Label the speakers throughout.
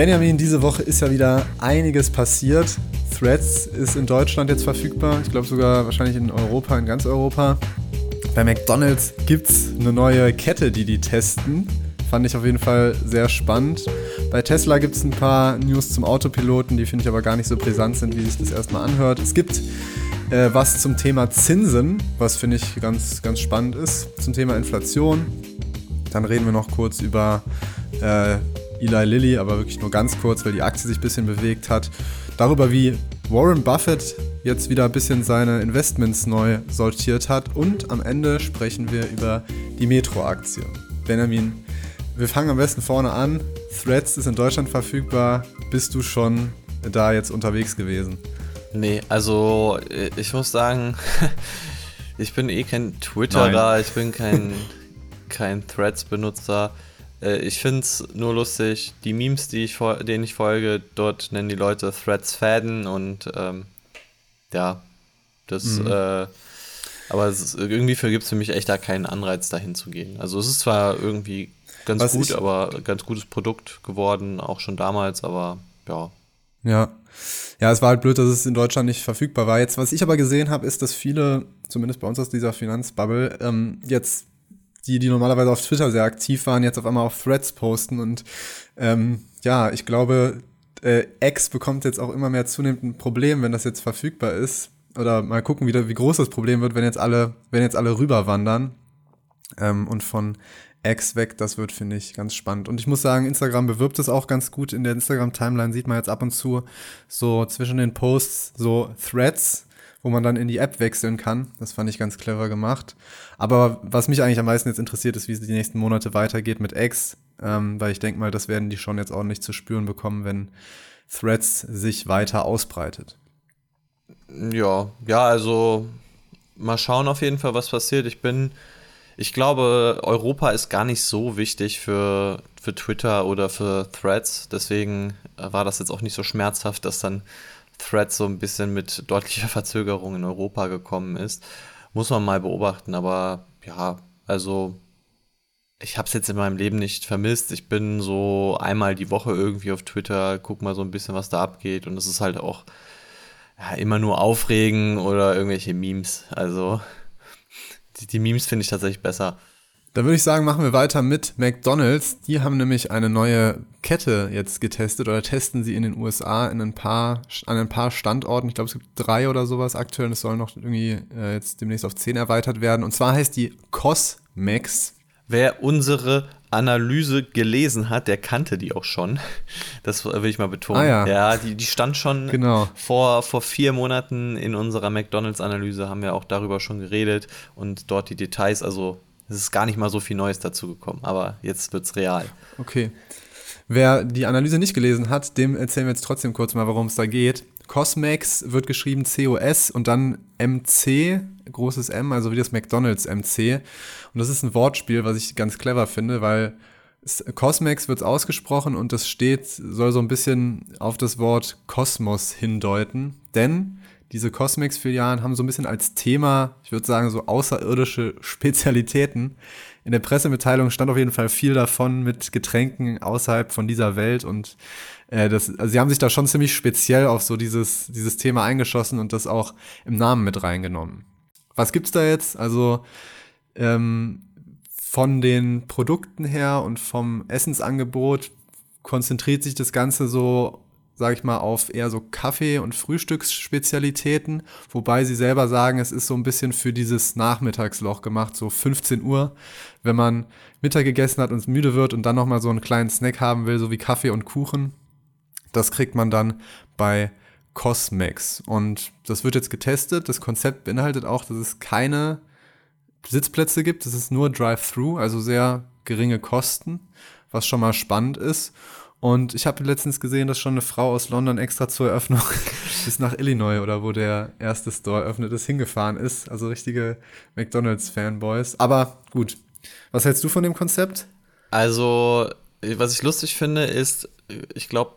Speaker 1: Benjamin, diese Woche ist ja wieder einiges passiert. Threads ist in Deutschland jetzt verfügbar. Ich glaube sogar wahrscheinlich in Europa, in ganz Europa. Bei McDonald's gibt es eine neue Kette, die die testen. Fand ich auf jeden Fall sehr spannend. Bei Tesla gibt es ein paar News zum Autopiloten, die finde ich aber gar nicht so brisant sind, wie sich das erstmal anhört. Es gibt äh, was zum Thema Zinsen, was finde ich ganz, ganz spannend ist, zum Thema Inflation. Dann reden wir noch kurz über äh, Eli Lilly, aber wirklich nur ganz kurz, weil die Aktie sich ein bisschen bewegt hat. Darüber, wie Warren Buffett jetzt wieder ein bisschen seine Investments neu sortiert hat. Und am Ende sprechen wir über die Metro-Aktie. Benjamin, wir fangen am besten vorne an. Threads ist in Deutschland verfügbar. Bist du schon da jetzt unterwegs gewesen?
Speaker 2: Nee, also äh, ich muss sagen, ich bin eh kein Twitterer, Nein. ich bin kein, kein Threads-Benutzer. Äh, ich finde es nur lustig, die Memes, die ich, denen ich folge, dort nennen die Leute Threads Fäden und ähm, ja, das, mhm. äh, aber ist, irgendwie gibt es für mich echt da keinen Anreiz, dahin zu gehen. Also es ist zwar irgendwie ganz Was gut, aber ganz gutes Produkt geworden, auch schon damals, aber ja.
Speaker 1: Ja. Ja, es war halt blöd, dass es in Deutschland nicht verfügbar war. Jetzt, was ich aber gesehen habe, ist, dass viele, zumindest bei uns aus dieser Finanzbubble, ähm, jetzt die, die normalerweise auf Twitter sehr aktiv waren, jetzt auf einmal auf Threads posten. Und ähm, ja, ich glaube, äh, X bekommt jetzt auch immer mehr zunehmend ein Problem, wenn das jetzt verfügbar ist. Oder mal gucken, wie, wie groß das Problem wird, wenn jetzt alle, wenn jetzt alle rüberwandern. Ähm, und von X weg, das wird, finde ich, ganz spannend. Und ich muss sagen, Instagram bewirbt es auch ganz gut. In der Instagram-Timeline sieht man jetzt ab und zu so zwischen den Posts so Threads, wo man dann in die App wechseln kann. Das fand ich ganz clever gemacht. Aber was mich eigentlich am meisten jetzt interessiert, ist, wie es die nächsten Monate weitergeht mit X, ähm, weil ich denke mal, das werden die schon jetzt ordentlich zu spüren bekommen, wenn Threads sich weiter ausbreitet.
Speaker 2: Ja, ja, also mal schauen auf jeden Fall, was passiert. Ich bin, ich glaube, Europa ist gar nicht so wichtig für, für Twitter oder für Threads. Deswegen war das jetzt auch nicht so schmerzhaft, dass dann Thread so ein bisschen mit deutlicher Verzögerung in Europa gekommen ist. Muss man mal beobachten, aber ja, also ich habe es jetzt in meinem Leben nicht vermisst. Ich bin so einmal die Woche irgendwie auf Twitter, guck mal so ein bisschen, was da abgeht und es ist halt auch ja, immer nur Aufregen oder irgendwelche Memes. Also die, die Memes finde ich tatsächlich besser.
Speaker 1: Dann würde ich sagen, machen wir weiter mit McDonald's. Die haben nämlich eine neue Kette jetzt getestet oder testen sie in den USA in ein paar, an ein paar Standorten. Ich glaube, es gibt drei oder sowas aktuell. Und es soll noch irgendwie äh, jetzt demnächst auf zehn erweitert werden. Und zwar heißt die Cosmex.
Speaker 2: Wer unsere Analyse gelesen hat, der kannte die auch schon. Das will ich mal betonen. Ah, ja. ja, die, die stand schon genau. vor, vor vier Monaten in unserer McDonalds-Analyse, haben wir auch darüber schon geredet und dort die Details, also es ist gar nicht mal so viel Neues dazu gekommen, aber jetzt wird es real.
Speaker 1: Okay. Wer die Analyse nicht gelesen hat, dem erzählen wir jetzt trotzdem kurz mal, worum es da geht. Cosmex wird geschrieben COS und dann MC, großes M, also wie das McDonalds MC. Und das ist ein Wortspiel, was ich ganz clever finde, weil Cosmex wird ausgesprochen und das steht, soll so ein bisschen auf das Wort Kosmos hindeuten. Denn diese Cosmex-Filialen haben so ein bisschen als Thema, ich würde sagen, so außerirdische Spezialitäten. In der Pressemitteilung stand auf jeden Fall viel davon mit Getränken außerhalb von dieser Welt und äh, das, also sie haben sich da schon ziemlich speziell auf so dieses, dieses Thema eingeschossen und das auch im Namen mit reingenommen. Was gibt's da jetzt? Also ähm, von den Produkten her und vom Essensangebot konzentriert sich das Ganze so sage ich mal, auf eher so Kaffee- und Frühstücksspezialitäten, wobei sie selber sagen, es ist so ein bisschen für dieses Nachmittagsloch gemacht, so 15 Uhr, wenn man Mittag gegessen hat und müde wird und dann nochmal so einen kleinen Snack haben will, so wie Kaffee und Kuchen. Das kriegt man dann bei Cosmex. Und das wird jetzt getestet. Das Konzept beinhaltet auch, dass es keine Sitzplätze gibt. Es ist nur Drive-Thru, also sehr geringe Kosten, was schon mal spannend ist. Und ich habe letztens gesehen, dass schon eine Frau aus London extra zur Eröffnung bis nach Illinois oder wo der erste Store eröffnet ist, hingefahren ist. Also richtige McDonalds-Fanboys. Aber gut, was hältst du von dem Konzept?
Speaker 2: Also, was ich lustig finde, ist, ich glaube,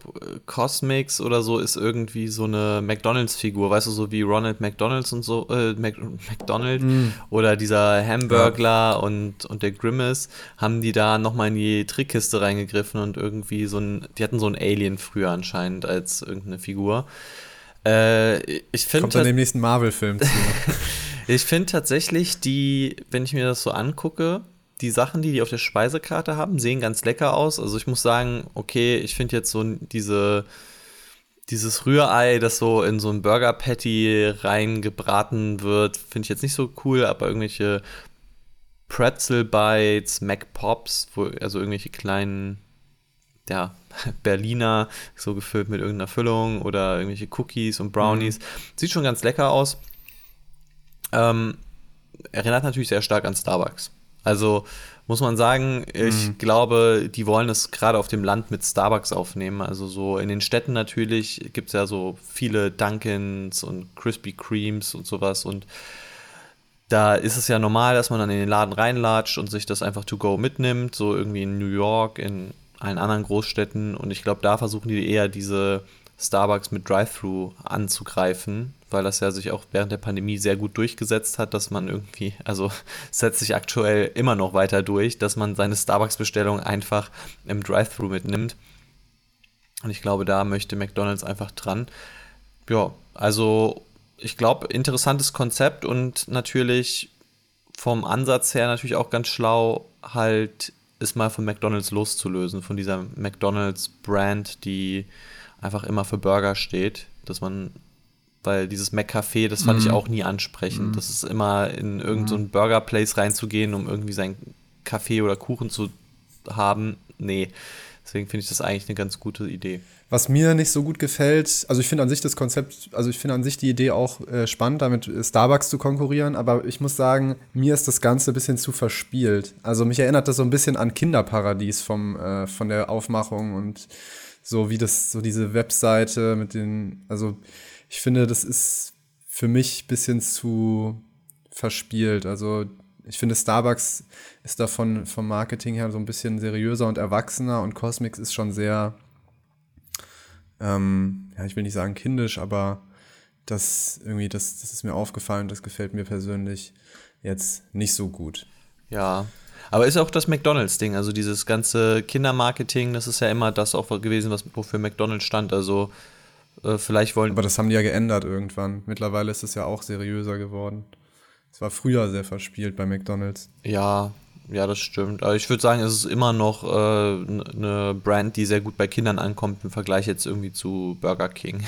Speaker 2: Cosmix oder so ist irgendwie so eine McDonalds-Figur, weißt du, so wie Ronald McDonalds und so, äh, Mac McDonald mm. oder dieser Hamburglar ja. und, und der Grimace, haben die da nochmal in die Trickkiste reingegriffen und irgendwie so ein, die hatten so ein Alien früher anscheinend als irgendeine Figur. Äh, ich finde.
Speaker 1: Kommt dann im nächsten Marvel-Film zu.
Speaker 2: ich finde tatsächlich die, wenn ich mir das so angucke, die Sachen, die die auf der Speisekarte haben, sehen ganz lecker aus. Also ich muss sagen, okay, ich finde jetzt so diese dieses Rührei, das so in so ein Burger Patty reingebraten wird, finde ich jetzt nicht so cool, aber irgendwelche Pretzel Bites, Mac Pops, wo, also irgendwelche kleinen, ja, Berliner, so gefüllt mit irgendeiner Füllung oder irgendwelche Cookies und Brownies. Mhm. Sieht schon ganz lecker aus. Ähm, erinnert natürlich sehr stark an Starbucks. Also muss man sagen, ich mhm. glaube, die wollen es gerade auf dem Land mit Starbucks aufnehmen. Also so in den Städten natürlich gibt es ja so viele Dunkins und Krispy Kremes und sowas und da ist es ja normal, dass man dann in den Laden reinlatscht und sich das einfach to go mitnimmt, so irgendwie in New York, in allen anderen Großstädten und ich glaube, da versuchen die eher diese Starbucks mit Drive-Thru anzugreifen, weil das ja sich auch während der Pandemie sehr gut durchgesetzt hat, dass man irgendwie, also setzt sich aktuell immer noch weiter durch, dass man seine Starbucks-Bestellung einfach im Drive-Thru mitnimmt. Und ich glaube, da möchte McDonald's einfach dran. Ja, also ich glaube, interessantes Konzept und natürlich vom Ansatz her natürlich auch ganz schlau, halt ist mal von McDonald's loszulösen, von dieser McDonald's-Brand, die einfach immer für Burger steht, dass man, weil dieses McCafé, das fand mm. ich mhm. auch nie ansprechend. Mm. Das ist immer in irgendein so mhm. Burger-Place reinzugehen, um irgendwie sein Kaffee oder Kuchen zu haben. Nee. Deswegen finde ich das eigentlich eine ganz gute Idee.
Speaker 1: Was mir nicht so gut gefällt, also ich finde an sich das Konzept, also ich finde an sich die Idee auch äh, spannend, damit Starbucks zu konkurrieren, aber ich muss sagen, mir ist das Ganze ein bisschen zu verspielt. Also mich erinnert das so ein bisschen an Kinderparadies vom, äh, von der Aufmachung und so wie das, so diese Webseite mit den, also ich finde, das ist für mich ein bisschen zu verspielt. Also ich finde, Starbucks ist davon vom Marketing her so ein bisschen seriöser und erwachsener und Cosmix ist schon sehr, ähm, ja, ich will nicht sagen kindisch, aber das irgendwie, das, das ist mir aufgefallen, das gefällt mir persönlich jetzt nicht so gut.
Speaker 2: Ja, aber ist auch das McDonalds-Ding, also dieses ganze Kindermarketing, das ist ja immer das auch gewesen, was wofür McDonalds stand. Also äh, vielleicht wollen.
Speaker 1: Aber das haben die ja geändert irgendwann. Mittlerweile ist es ja auch seriöser geworden. Es war früher sehr verspielt bei McDonalds.
Speaker 2: Ja, ja, das stimmt. Aber ich würde sagen, es ist immer noch äh, eine Brand, die sehr gut bei Kindern ankommt im Vergleich jetzt irgendwie zu Burger King.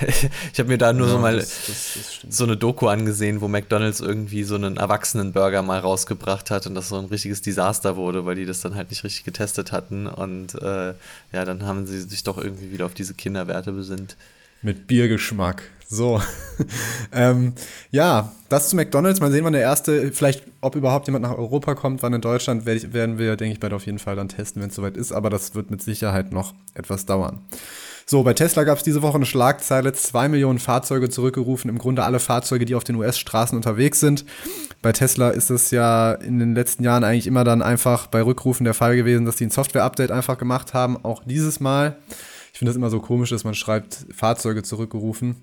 Speaker 2: ich habe mir da nur ja, so mal das, das, das so eine Doku angesehen, wo McDonald's irgendwie so einen Erwachsenenburger mal rausgebracht hat und das so ein richtiges Desaster wurde, weil die das dann halt nicht richtig getestet hatten. Und äh, ja, dann haben sie sich doch irgendwie wieder auf diese Kinderwerte besinnt.
Speaker 1: Mit Biergeschmack. So. ähm, ja, das zu McDonalds. Mal sehen, wann der erste, vielleicht, ob überhaupt jemand nach Europa kommt, wann in Deutschland, werden wir, denke ich, bald auf jeden Fall dann testen, wenn es soweit ist. Aber das wird mit Sicherheit noch etwas dauern. So, bei Tesla gab es diese Woche eine Schlagzeile, zwei Millionen Fahrzeuge zurückgerufen, im Grunde alle Fahrzeuge, die auf den US-Straßen unterwegs sind. Bei Tesla ist es ja in den letzten Jahren eigentlich immer dann einfach bei Rückrufen der Fall gewesen, dass die ein Software-Update einfach gemacht haben, auch dieses Mal. Ich finde das immer so komisch, dass man schreibt, Fahrzeuge zurückgerufen,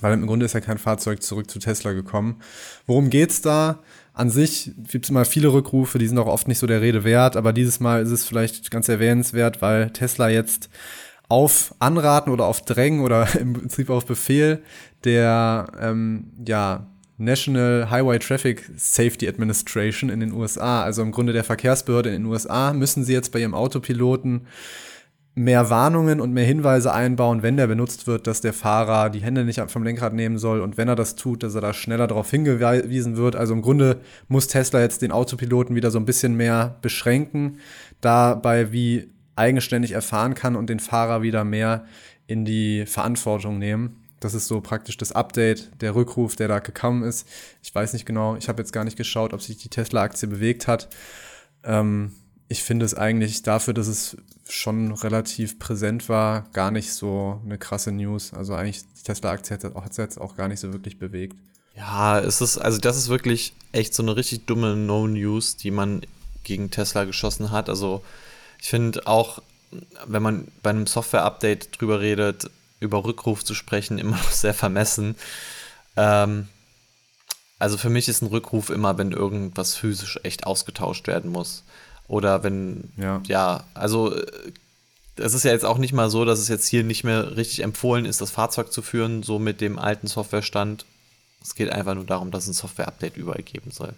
Speaker 1: weil im Grunde ist ja kein Fahrzeug zurück zu Tesla gekommen. Worum geht's da? An sich gibt es immer viele Rückrufe, die sind auch oft nicht so der Rede wert, aber dieses Mal ist es vielleicht ganz erwähnenswert, weil Tesla jetzt auf Anraten oder auf Drängen oder im Prinzip auf Befehl der ähm, ja, National Highway Traffic Safety Administration in den USA, also im Grunde der Verkehrsbehörde in den USA, müssen sie jetzt bei ihrem Autopiloten mehr Warnungen und mehr Hinweise einbauen, wenn der benutzt wird, dass der Fahrer die Hände nicht vom Lenkrad nehmen soll und wenn er das tut, dass er da schneller darauf hingewiesen wird. Also im Grunde muss Tesla jetzt den Autopiloten wieder so ein bisschen mehr beschränken, dabei wie eigenständig erfahren kann und den Fahrer wieder mehr in die Verantwortung nehmen. Das ist so praktisch das Update, der Rückruf, der da gekommen ist. Ich weiß nicht genau, ich habe jetzt gar nicht geschaut, ob sich die Tesla-Aktie bewegt hat. Ähm, ich finde es eigentlich dafür, dass es schon relativ präsent war, gar nicht so eine krasse News. Also eigentlich die Tesla-Aktie hat es jetzt auch gar nicht so wirklich bewegt.
Speaker 2: Ja, es ist, also das ist wirklich echt so eine richtig dumme No-News, die man gegen Tesla geschossen hat. Also Ich finde auch, wenn man bei einem Software-Update drüber redet, über Rückruf zu sprechen, immer noch sehr vermessen. Ähm, also für mich ist ein Rückruf immer, wenn irgendwas physisch echt ausgetauscht werden muss. Oder wenn, ja, ja also äh, es ist ja jetzt auch nicht mal so, dass es jetzt hier nicht mehr richtig empfohlen ist, das Fahrzeug zu führen, so mit dem alten Softwarestand. Es geht einfach nur darum, dass ein Software-Update überall geben soll.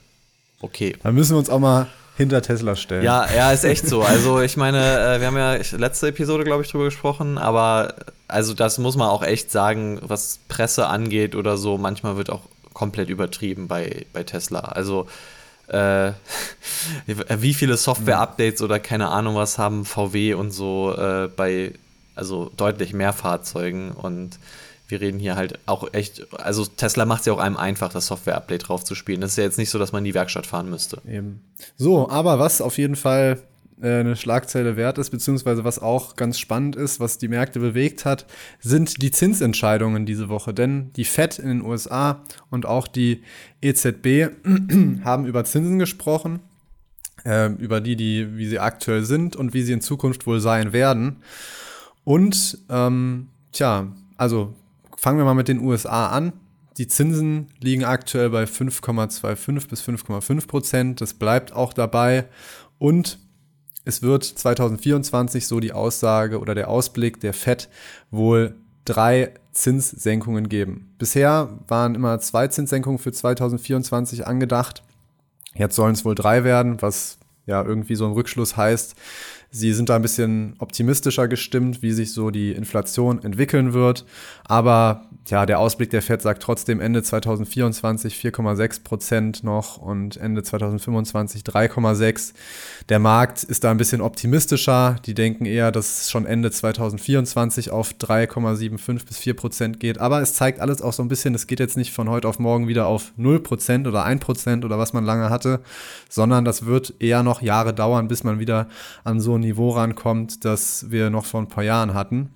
Speaker 2: Okay.
Speaker 1: Da müssen wir uns auch mal hinter Tesla stellen.
Speaker 2: Ja, ja, ist echt so. Also ich meine, äh, wir haben ja letzte Episode, glaube ich, drüber gesprochen, aber also das muss man auch echt sagen, was Presse angeht oder so, manchmal wird auch komplett übertrieben bei, bei Tesla. Also äh, wie viele Software-Updates oder keine Ahnung was haben VW und so äh, bei also deutlich mehr Fahrzeugen und wir reden hier halt auch echt, also Tesla macht es ja auch einem einfach, das Software-Update drauf zu spielen. Das ist ja jetzt nicht so, dass man in die Werkstatt fahren müsste.
Speaker 1: Eben. So, aber was auf jeden Fall eine Schlagzeile wert ist, beziehungsweise was auch ganz spannend ist, was die Märkte bewegt hat, sind die Zinsentscheidungen diese Woche. Denn die Fed in den USA und auch die EZB haben über Zinsen gesprochen, äh, über die, die, wie sie aktuell sind und wie sie in Zukunft wohl sein werden. Und ähm, tja, also fangen wir mal mit den USA an. Die Zinsen liegen aktuell bei 5,25 bis 5,5 Prozent. Das bleibt auch dabei. Und es wird 2024, so die Aussage oder der Ausblick der FED, wohl drei Zinssenkungen geben. Bisher waren immer zwei Zinssenkungen für 2024 angedacht. Jetzt sollen es wohl drei werden, was ja irgendwie so ein Rückschluss heißt, Sie sind da ein bisschen optimistischer gestimmt, wie sich so die Inflation entwickeln wird. Aber ja, der Ausblick der Fed sagt trotzdem Ende 2024 4,6 Prozent noch und Ende 2025 3,6. Der Markt ist da ein bisschen optimistischer. Die denken eher, dass es schon Ende 2024 auf 3,75 bis 4 Prozent geht. Aber es zeigt alles auch so ein bisschen, es geht jetzt nicht von heute auf morgen wieder auf 0 Prozent oder 1 Prozent oder was man lange hatte, sondern das wird eher noch Jahre dauern, bis man wieder an so Niveau rankommt, das wir noch vor ein paar Jahren hatten.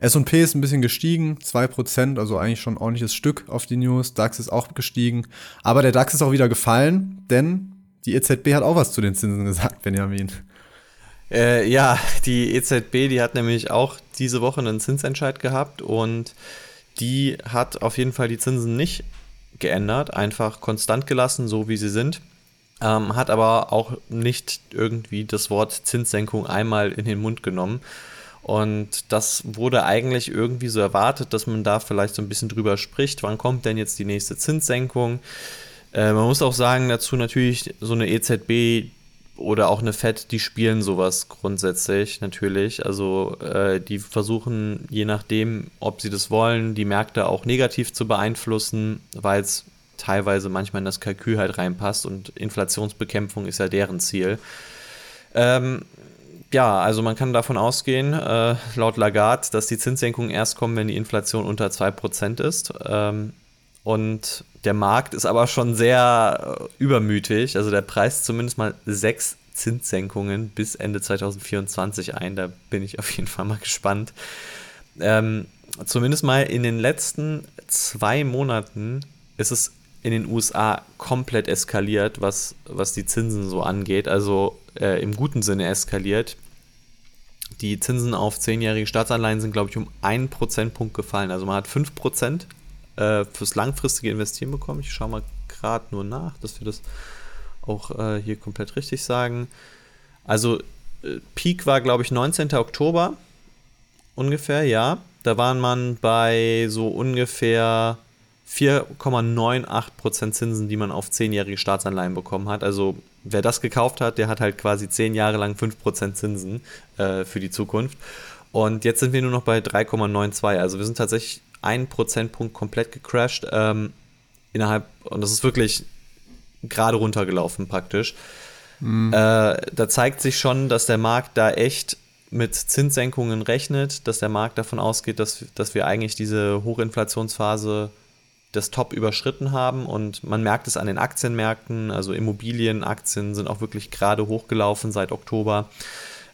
Speaker 1: S&P ist ein bisschen gestiegen, 2%, also eigentlich schon ein ordentliches Stück auf die News. DAX ist auch gestiegen, aber der DAX ist auch wieder gefallen, denn die EZB hat auch was zu den Zinsen gesagt, Benjamin.
Speaker 2: Äh, ja, die EZB, die hat nämlich auch diese Woche einen Zinsentscheid gehabt und die hat auf jeden Fall die Zinsen nicht geändert, einfach konstant gelassen, so wie sie sind ähm, hat aber auch nicht irgendwie das Wort Zinssenkung einmal in den Mund genommen. Und das wurde eigentlich irgendwie so erwartet, dass man da vielleicht so ein bisschen drüber spricht. Wann kommt denn jetzt die nächste Zinssenkung? Äh, man muss auch sagen, dazu natürlich so eine EZB oder auch eine FED, die spielen sowas grundsätzlich natürlich. Also äh, die versuchen, je nachdem, ob sie das wollen, die Märkte auch negativ zu beeinflussen, weil es teilweise manchmal in das Kalkül halt reinpasst und Inflationsbekämpfung ist ja deren Ziel. Ähm, ja, also man kann davon ausgehen, äh, laut Lagarde, dass die Zinssenkungen erst kommen, wenn die Inflation unter 2% ist. Ähm, und der Markt ist aber schon sehr äh, übermütig. Also der preist zumindest mal sechs Zinssenkungen bis Ende 2024 ein. Da bin ich auf jeden Fall mal gespannt. Ähm, zumindest mal in den letzten zwei Monaten ist es in den USA komplett eskaliert, was, was die Zinsen so angeht. Also äh, im guten Sinne eskaliert. Die Zinsen auf zehnjährige Staatsanleihen sind, glaube ich, um einen Prozentpunkt gefallen. Also man hat 5% äh, fürs langfristige Investieren bekommen. Ich schaue mal gerade nur nach, dass wir das auch äh, hier komplett richtig sagen. Also äh, Peak war, glaube ich, 19. Oktober ungefähr, ja. Da waren man bei so ungefähr 4,98% Zinsen, die man auf 10-jährige Staatsanleihen bekommen hat. Also wer das gekauft hat, der hat halt quasi 10 Jahre lang 5% Zinsen äh, für die Zukunft. Und jetzt sind wir nur noch bei 3,92. Also wir sind tatsächlich einen Prozentpunkt komplett gecrashed. Ähm, innerhalb, und das ist wirklich gerade runtergelaufen praktisch. Mhm. Äh, da zeigt sich schon, dass der Markt da echt mit Zinssenkungen rechnet, dass der Markt davon ausgeht, dass, dass wir eigentlich diese Hochinflationsphase das Top überschritten haben und man merkt es an den Aktienmärkten, also Immobilienaktien sind auch wirklich gerade hochgelaufen seit Oktober.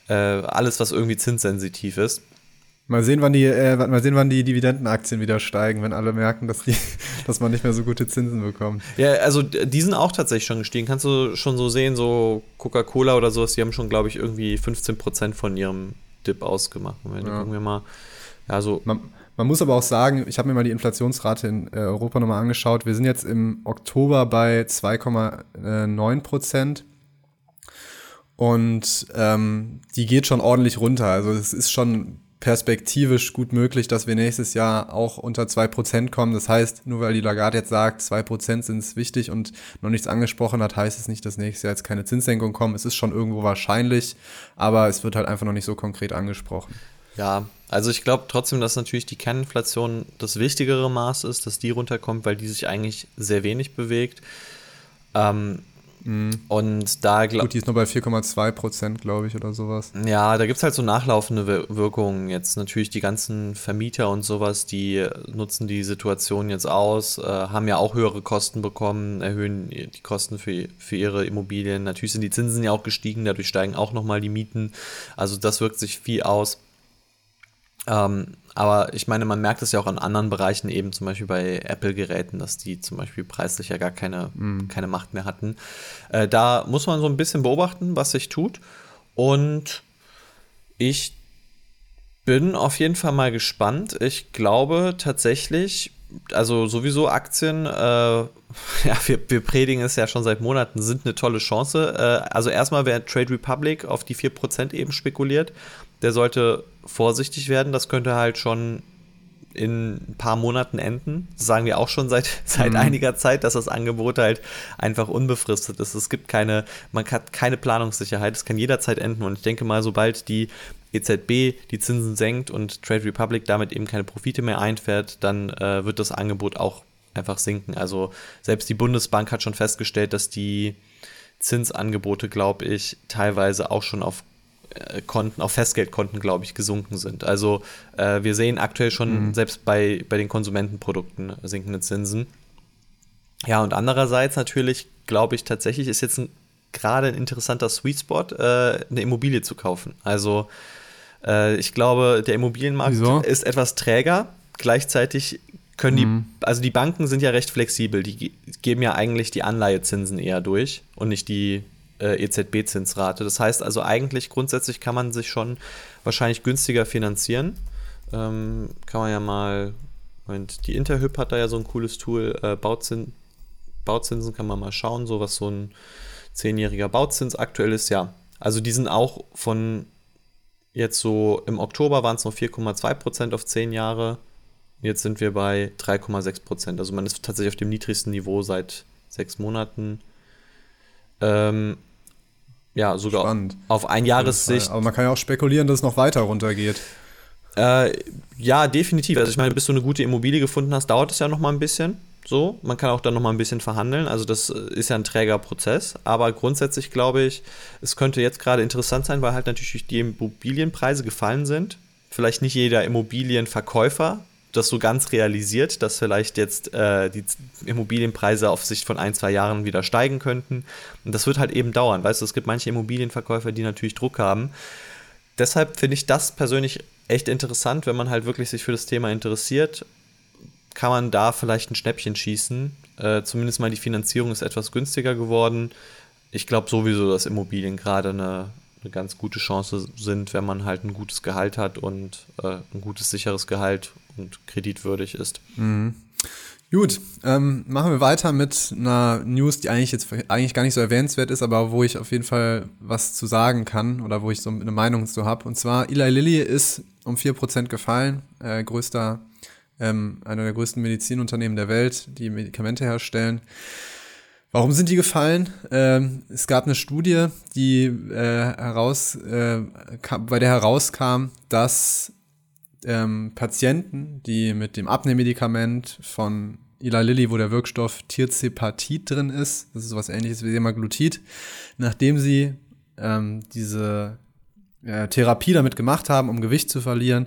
Speaker 2: Äh, alles, was irgendwie zinssensitiv ist.
Speaker 1: Mal sehen, wann die, äh, mal sehen, wann die Dividendenaktien wieder steigen, wenn alle merken, dass, die, dass man nicht mehr so gute Zinsen bekommt.
Speaker 2: Ja, also die sind auch tatsächlich schon gestiegen. Kannst du schon so sehen, so Coca-Cola oder sowas, die haben schon, glaube ich, irgendwie 15% von ihrem Dip ausgemacht. Moment, ja. gucken wir mal. Ja, so.
Speaker 1: Man, man muss aber auch sagen, ich habe mir mal die Inflationsrate in äh, Europa nochmal angeschaut. Wir sind jetzt im Oktober bei 2,9 Prozent. Und ähm, die geht schon ordentlich runter. Also es ist schon perspektivisch gut möglich, dass wir nächstes Jahr auch unter 2% kommen. Das heißt, nur weil die Lagarde jetzt sagt, 2% sind es wichtig und noch nichts angesprochen hat, heißt es nicht, dass nächstes Jahr jetzt keine Zinssenkung kommen. Es ist schon irgendwo wahrscheinlich, aber es wird halt einfach noch nicht so konkret angesprochen.
Speaker 2: Ja, also ich glaube trotzdem, dass natürlich die Kerninflation das wichtigere Maß ist, dass die runterkommt, weil die sich eigentlich sehr wenig bewegt. Ähm, Mhm. Und da
Speaker 1: Gut, die ist nur bei 4,2 Prozent, glaube ich, oder sowas.
Speaker 2: Ja, da gibt es halt so nachlaufende Wirkungen. Jetzt natürlich die ganzen Vermieter und sowas, die nutzen die Situation jetzt aus, äh, haben ja auch höhere Kosten bekommen, erhöhen die Kosten für, für ihre Immobilien. Natürlich sind die Zinsen ja auch gestiegen, dadurch steigen auch nochmal die Mieten. Also das wirkt sich viel aus. Ähm, aber ich meine, man merkt es ja auch an anderen Bereichen, eben zum Beispiel bei Apple-Geräten, dass die zum Beispiel preislich ja gar keine, mm. keine Macht mehr hatten. Äh, da muss man so ein bisschen beobachten, was sich tut. Und ich bin auf jeden Fall mal gespannt. Ich glaube tatsächlich, also sowieso Aktien, äh, ja, wir, wir, predigen es ja schon seit Monaten, sind eine tolle Chance. Äh, also erstmal, wer Trade Republic auf die 4% eben spekuliert, der sollte vorsichtig werden. Das könnte halt schon in ein paar Monaten enden. Das sagen wir auch schon seit, seit mhm. einiger Zeit, dass das Angebot halt einfach unbefristet ist. Es gibt keine, man hat keine Planungssicherheit. Es kann jederzeit enden. Und ich denke mal, sobald die EZB die Zinsen senkt und Trade Republic damit eben keine Profite mehr einfährt, dann äh, wird das Angebot auch einfach sinken. Also selbst die Bundesbank hat schon festgestellt, dass die Zinsangebote, glaube ich, teilweise auch schon auf Konten, auf Festgeldkonten, glaube ich, gesunken sind. Also äh, wir sehen aktuell schon mhm. selbst bei, bei den Konsumentenprodukten sinkende Zinsen. Ja, und andererseits natürlich, glaube ich, tatsächlich ist jetzt gerade ein interessanter Sweet Spot, äh, eine Immobilie zu kaufen. Also äh, ich glaube, der Immobilienmarkt Wieso? ist etwas träger. Gleichzeitig können mhm. die, also die Banken sind ja recht flexibel, die geben ja eigentlich die Anleihezinsen eher durch und nicht die äh, EZB-Zinsrate. Das heißt also eigentlich grundsätzlich kann man sich schon wahrscheinlich günstiger finanzieren. Ähm, kann man ja mal, Moment, die Interhyp hat da ja so ein cooles Tool, äh, Bauzin, Bauzinsen kann man mal schauen, so was so ein zehnjähriger Bauzins aktuell ist, ja. Also die sind auch von jetzt so im Oktober waren es noch 4,2% auf zehn Jahre. Jetzt sind wir bei 3,6% Also man ist tatsächlich auf dem niedrigsten Niveau seit sechs Monaten. Ähm, ja, sogar Spannend. auf ein Jahressicht.
Speaker 1: Aber man kann ja auch spekulieren, dass es noch weiter runtergeht.
Speaker 2: Äh, ja, definitiv. Also ich meine, bis du eine gute Immobilie gefunden hast, dauert es ja noch mal ein bisschen. So, man kann auch dann noch mal ein bisschen verhandeln. Also das äh, ist ja ein träger Prozess. Aber grundsätzlich glaube ich, es könnte jetzt gerade interessant sein, weil halt natürlich die Immobilienpreise gefallen sind. Vielleicht nicht jeder Immobilienverkäufer das so ganz realisiert, dass vielleicht jetzt äh, die Immobilienpreise auf Sicht von ein, zwei Jahren wieder steigen könnten. Und das wird halt eben dauern. Weißt du, es gibt manche Immobilienverkäufer, die natürlich Druck haben. Deshalb finde ich das persönlich echt interessant, wenn man halt wirklich sich für das Thema interessiert, kann man da vielleicht ein Schnäppchen schießen. Äh, zumindest mal die Finanzierung ist etwas günstiger geworden. Ich glaube sowieso, dass Immobilien gerade eine, eine ganz gute Chance sind, wenn man halt ein gutes Gehalt hat und äh, ein gutes, sicheres Gehalt und kreditwürdig ist.
Speaker 1: Mhm. Gut, ähm, machen wir weiter mit einer News, die eigentlich jetzt eigentlich gar nicht so erwähnenswert ist, aber wo ich auf jeden Fall was zu sagen kann oder wo ich so eine Meinung zu habe. Und zwar, Eli Lilly ist um 4% gefallen, äh, größter, ähm, einer der größten Medizinunternehmen der Welt, die Medikamente herstellen. Warum sind die gefallen? Ähm, es gab eine Studie, die äh, heraus, äh, bei der herauskam, dass ähm, Patienten, die mit dem Abnehmmedikament von Eli Lilly, wo der Wirkstoff Tirzepatit drin ist, das ist sowas ähnliches wie Semaglutid, nachdem sie ähm, diese äh, Therapie damit gemacht haben, um Gewicht zu verlieren,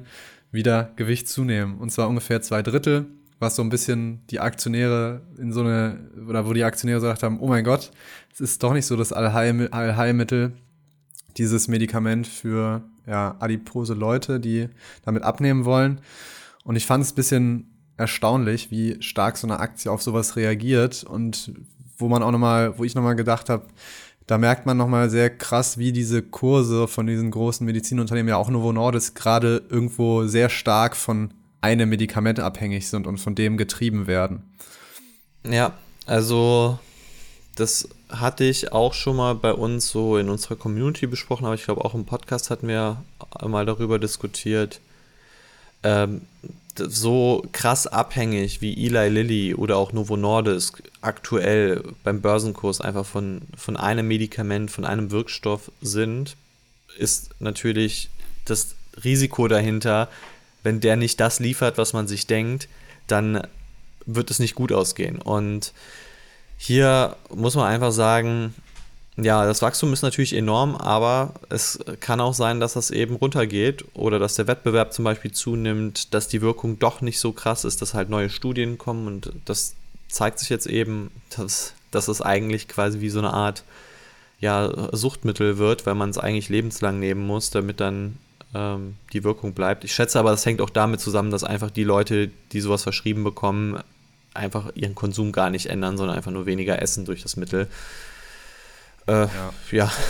Speaker 1: wieder Gewicht zunehmen. Und zwar ungefähr zwei Drittel, was so ein bisschen die Aktionäre in so eine, oder wo die Aktionäre gesagt haben, oh mein Gott, es ist doch nicht so das Allheilmittel, dieses Medikament für ja, adipose Leute, die damit abnehmen wollen. Und ich fand es ein bisschen erstaunlich, wie stark so eine Aktie auf sowas reagiert und wo man auch nochmal, wo ich nochmal gedacht habe, da merkt man nochmal sehr krass, wie diese Kurse von diesen großen Medizinunternehmen, ja auch Novo Nordisk, gerade irgendwo sehr stark von einem Medikament abhängig sind und von dem getrieben werden.
Speaker 2: Ja, also das hatte ich auch schon mal bei uns so in unserer Community besprochen, aber ich glaube auch im Podcast hatten wir mal darüber diskutiert. Ähm, so krass abhängig wie Eli Lilly oder auch Novo Nordisk aktuell beim Börsenkurs einfach von, von einem Medikament, von einem Wirkstoff sind, ist natürlich das Risiko dahinter, wenn der nicht das liefert, was man sich denkt, dann wird es nicht gut ausgehen. Und hier muss man einfach sagen, ja, das Wachstum ist natürlich enorm, aber es kann auch sein, dass das eben runtergeht oder dass der Wettbewerb zum Beispiel zunimmt, dass die Wirkung doch nicht so krass ist, dass halt neue Studien kommen und das zeigt sich jetzt eben, dass, dass es eigentlich quasi wie so eine Art ja, Suchtmittel wird, weil man es eigentlich lebenslang nehmen muss, damit dann ähm, die Wirkung bleibt. Ich schätze aber, das hängt auch damit zusammen, dass einfach die Leute, die sowas verschrieben bekommen, einfach ihren Konsum gar nicht ändern, sondern einfach nur weniger essen durch das Mittel.
Speaker 1: Äh, ja. ja.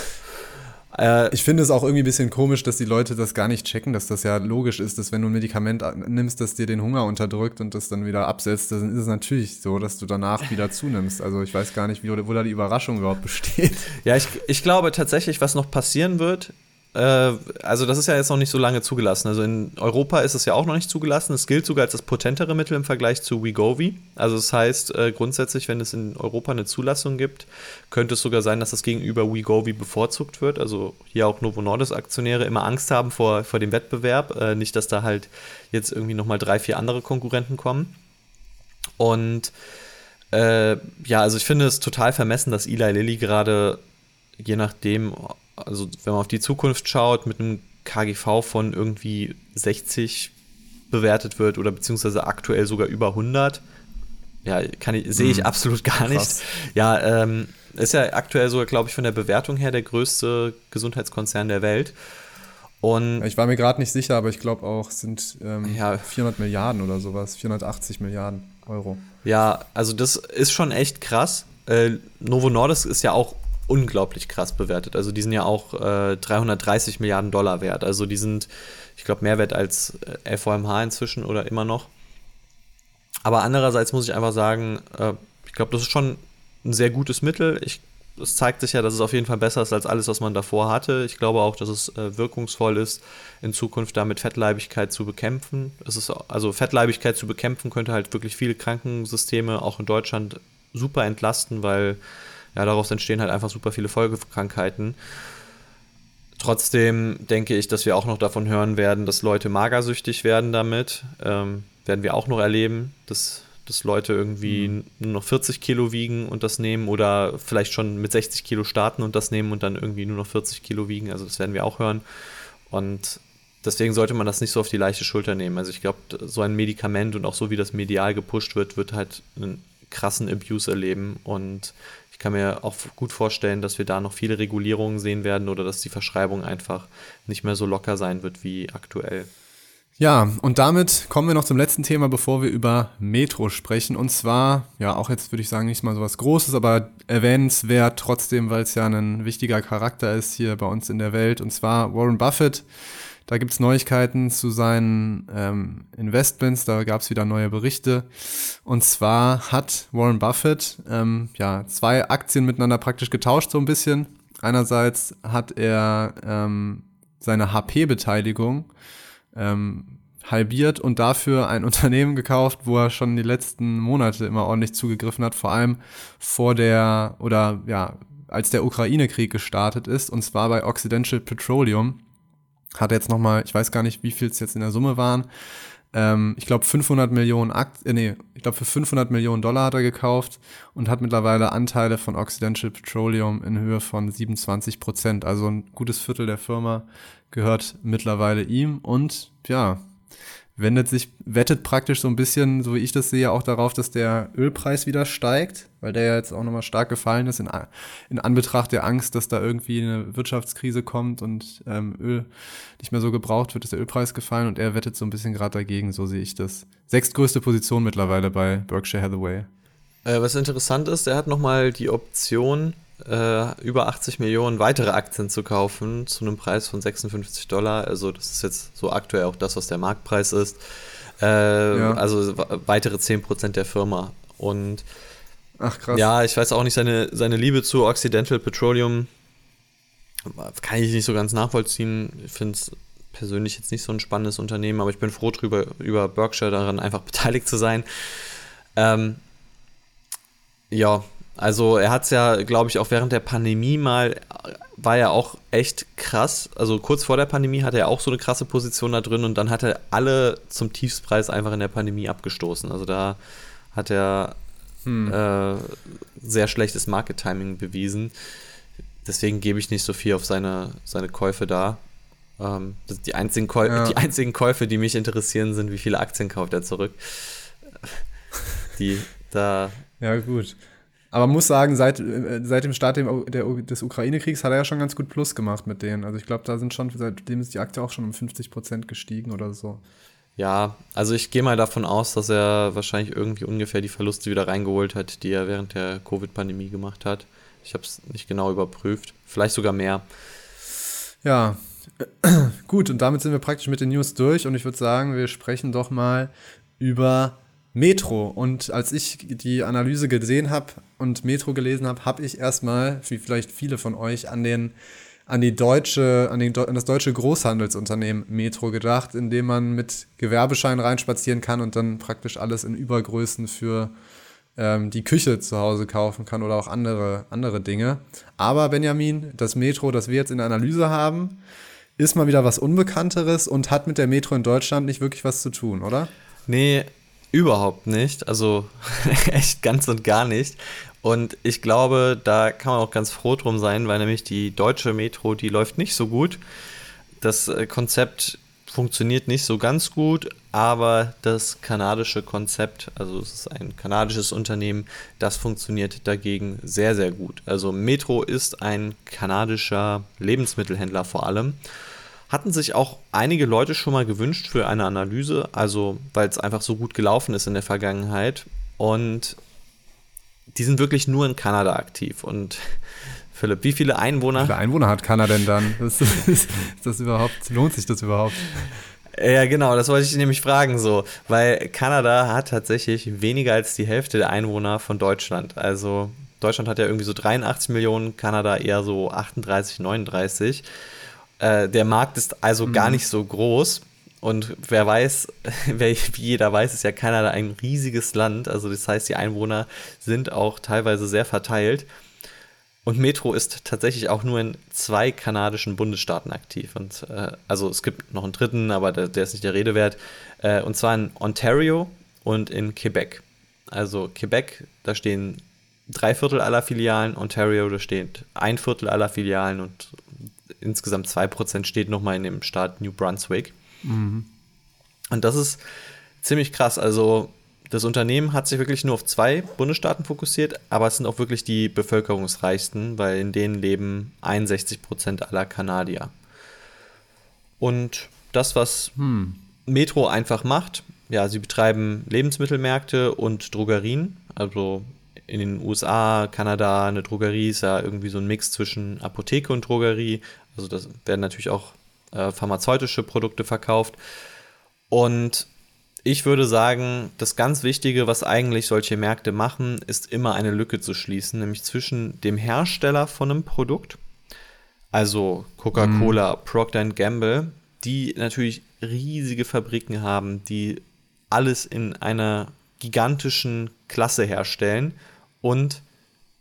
Speaker 1: Äh, ich finde es auch irgendwie ein bisschen komisch, dass die Leute das gar nicht checken, dass das ja logisch ist, dass wenn du ein Medikament nimmst, das dir den Hunger unterdrückt und das dann wieder absetzt, dann ist es natürlich so, dass du danach wieder zunimmst. Also ich weiß gar nicht, wie, wo da die Überraschung überhaupt besteht.
Speaker 2: Ja, ich, ich glaube tatsächlich, was noch passieren wird, also das ist ja jetzt noch nicht so lange zugelassen. Also in Europa ist es ja auch noch nicht zugelassen. Es gilt sogar als das potentere Mittel im Vergleich zu Wegovy. Also das heißt, äh, grundsätzlich, wenn es in Europa eine Zulassung gibt, könnte es sogar sein, dass das gegenüber Wegovy bevorzugt wird. Also hier auch Novo Nordisk Aktionäre immer Angst haben vor, vor dem Wettbewerb. Äh, nicht, dass da halt jetzt irgendwie nochmal drei, vier andere Konkurrenten kommen. Und äh, ja, also ich finde es total vermessen, dass Eli Lilly gerade je nachdem, also wenn man auf die Zukunft schaut, mit einem KGV von irgendwie 60 bewertet wird oder beziehungsweise aktuell sogar über 100. Ja, kann ich, sehe ich mhm. absolut gar nicht. Krass. Ja, ähm, ist ja aktuell sogar, glaube ich, von der Bewertung her der größte Gesundheitskonzern der Welt.
Speaker 1: Und ich war mir gerade nicht sicher, aber ich glaube auch, es sind ähm, ja, 400 Milliarden oder sowas, 480 Milliarden Euro.
Speaker 2: Ja, also das ist schon echt krass. Äh, Novo Nordisk ist ja auch unglaublich krass bewertet. Also die sind ja auch äh, 330 Milliarden Dollar wert. Also die sind, ich glaube, mehr wert als äh, LVMH inzwischen oder immer noch. Aber andererseits muss ich einfach sagen, äh, ich glaube, das ist schon ein sehr gutes Mittel. Ich, es zeigt sich ja, dass es auf jeden Fall besser ist als alles, was man davor hatte. Ich glaube auch, dass es äh, wirkungsvoll ist, in Zukunft damit Fettleibigkeit zu bekämpfen. Es ist, also Fettleibigkeit zu bekämpfen könnte halt wirklich viele Krankensysteme auch in Deutschland super entlasten, weil ja, daraus entstehen halt einfach super viele Folgekrankheiten. Trotzdem denke ich, dass wir auch noch davon hören werden, dass Leute magersüchtig werden damit. Ähm, werden wir auch noch erleben, dass, dass Leute irgendwie mhm. nur noch 40 Kilo wiegen und das nehmen oder vielleicht schon mit 60 Kilo starten und das nehmen und dann irgendwie nur noch 40 Kilo wiegen. Also das werden wir auch hören. Und deswegen sollte man das nicht so auf die leichte Schulter nehmen. Also ich glaube, so ein Medikament und auch so wie das medial gepusht wird, wird halt einen krassen Abuse erleben. Und ich kann mir auch gut vorstellen, dass wir da noch viele Regulierungen sehen werden oder dass die Verschreibung einfach nicht mehr so locker sein wird wie aktuell.
Speaker 1: Ja, und damit kommen wir noch zum letzten Thema, bevor wir über Metro sprechen. Und zwar, ja, auch jetzt würde ich sagen, nicht mal so was Großes, aber erwähnenswert trotzdem, weil es ja ein wichtiger Charakter ist hier bei uns in der Welt. Und zwar Warren Buffett da gibt es Neuigkeiten zu seinen ähm, Investments, da gab es wieder neue Berichte. Und zwar hat Warren Buffett ähm, ja, zwei Aktien miteinander praktisch getauscht, so ein bisschen. Einerseits hat er ähm, seine HP-Beteiligung ähm, halbiert und dafür ein Unternehmen gekauft, wo er schon die letzten Monate immer ordentlich zugegriffen hat, vor allem vor der oder ja, als der Ukraine-Krieg gestartet ist, und zwar bei Occidental Petroleum hat jetzt nochmal, ich weiß gar nicht, wie viel es jetzt in der Summe waren, ähm, ich glaube 500 Millionen Akt, äh, nee, ich glaube für 500 Millionen Dollar hat er gekauft und hat mittlerweile Anteile von Occidental Petroleum in Höhe von 27 Prozent. Also ein gutes Viertel der Firma gehört mittlerweile ihm und ja, wendet sich, wettet praktisch so ein bisschen, so wie ich das sehe, auch darauf, dass der Ölpreis wieder steigt, weil der ja jetzt auch nochmal stark gefallen ist in, in Anbetracht der Angst, dass da irgendwie eine Wirtschaftskrise kommt und ähm, Öl nicht mehr so gebraucht wird, ist der Ölpreis gefallen und er wettet so ein bisschen gerade dagegen, so sehe ich das. Sechstgrößte Position mittlerweile bei Berkshire Hathaway.
Speaker 2: Äh, was interessant ist, er hat nochmal die Option, äh, über 80 Millionen weitere Aktien zu kaufen zu einem Preis von 56 Dollar. Also das ist jetzt so aktuell auch das, was der Marktpreis ist. Äh, ja. Also weitere 10% der Firma. Und Ach, krass. Ja, ich weiß auch nicht, seine, seine Liebe zu Occidental Petroleum kann ich nicht so ganz nachvollziehen. Ich finde es persönlich jetzt nicht so ein spannendes Unternehmen, aber ich bin froh drüber, über Berkshire daran einfach beteiligt zu sein. Ähm, ja, also er hat es ja, glaube ich, auch während der Pandemie mal, war ja auch echt krass. Also kurz vor der Pandemie hatte er auch so eine krasse Position da drin und dann hat er alle zum Tiefspreis einfach in der Pandemie abgestoßen. Also da hat er hm. äh, sehr schlechtes Market-Timing bewiesen. Deswegen gebe ich nicht so viel auf seine, seine Käufe da. Ähm, die, einzigen Käufe, ja. die einzigen Käufe, die mich interessieren, sind, wie viele Aktien kauft er zurück. Die da.
Speaker 1: Ja, gut. Aber muss sagen, seit, äh, seit dem Start dem, der, des Ukraine-Kriegs hat er ja schon ganz gut Plus gemacht mit denen. Also ich glaube, da sind schon, seitdem ist die Aktie auch schon um 50 Prozent gestiegen oder so.
Speaker 2: Ja, also ich gehe mal davon aus, dass er wahrscheinlich irgendwie ungefähr die Verluste wieder reingeholt hat, die er während der Covid-Pandemie gemacht hat. Ich habe es nicht genau überprüft. Vielleicht sogar mehr.
Speaker 1: Ja, gut, und damit sind wir praktisch mit den News durch und ich würde sagen, wir sprechen doch mal über Metro. Und als ich die Analyse gesehen habe und Metro gelesen habe, habe ich erstmal, wie vielleicht viele von euch, an den an die deutsche, an, den, an das deutsche Großhandelsunternehmen Metro gedacht, in dem man mit Gewerbeschein reinspazieren kann und dann praktisch alles in Übergrößen für ähm, die Küche zu Hause kaufen kann oder auch andere, andere Dinge. Aber Benjamin, das Metro, das wir jetzt in der Analyse haben, ist mal wieder was Unbekannteres und hat mit der Metro in Deutschland nicht wirklich was zu tun, oder?
Speaker 2: Nee, Überhaupt nicht, also echt ganz und gar nicht. Und ich glaube, da kann man auch ganz froh drum sein, weil nämlich die deutsche Metro, die läuft nicht so gut. Das äh, Konzept funktioniert nicht so ganz gut, aber das kanadische Konzept, also es ist ein kanadisches Unternehmen, das funktioniert dagegen sehr, sehr gut. Also Metro ist ein kanadischer Lebensmittelhändler vor allem hatten sich auch einige Leute schon mal gewünscht für eine Analyse, also weil es einfach so gut gelaufen ist in der Vergangenheit. Und die sind wirklich nur in Kanada aktiv. Und Philipp, wie viele Einwohner? Wie viele
Speaker 1: Einwohner hat Kanada denn dann? Ist, ist, ist das überhaupt, lohnt sich das überhaupt?
Speaker 2: Ja, genau, das wollte ich nämlich fragen so, weil Kanada hat tatsächlich weniger als die Hälfte der Einwohner von Deutschland. Also Deutschland hat ja irgendwie so 83 Millionen, Kanada eher so 38, 39. Äh, der Markt ist also mhm. gar nicht so groß. Und wer weiß, wer, wie jeder weiß, ist ja Kanada ein riesiges Land. Also das heißt, die Einwohner sind auch teilweise sehr verteilt. Und Metro ist tatsächlich auch nur in zwei kanadischen Bundesstaaten aktiv. Und äh, also es gibt noch einen dritten, aber der, der ist nicht der Rede wert. Äh, und zwar in Ontario und in Quebec. Also Quebec, da stehen drei Viertel aller Filialen, Ontario, da steht ein Viertel aller Filialen und insgesamt 2% steht nochmal in dem Staat New Brunswick. Mhm. Und das ist ziemlich krass. Also das Unternehmen hat sich wirklich nur auf zwei Bundesstaaten fokussiert, aber es sind auch wirklich die bevölkerungsreichsten, weil in denen leben 61% aller Kanadier. Und das, was hm. Metro einfach macht, ja, sie betreiben Lebensmittelmärkte und Drogerien. Also in den USA, Kanada, eine Drogerie ist ja irgendwie so ein Mix zwischen Apotheke und Drogerie. Also das werden natürlich auch äh, pharmazeutische Produkte verkauft. Und ich würde sagen, das ganz Wichtige, was eigentlich solche Märkte machen, ist immer eine Lücke zu schließen, nämlich zwischen dem Hersteller von einem Produkt, also Coca-Cola, mm. Procter Gamble, die natürlich riesige Fabriken haben, die alles in einer gigantischen Klasse herstellen und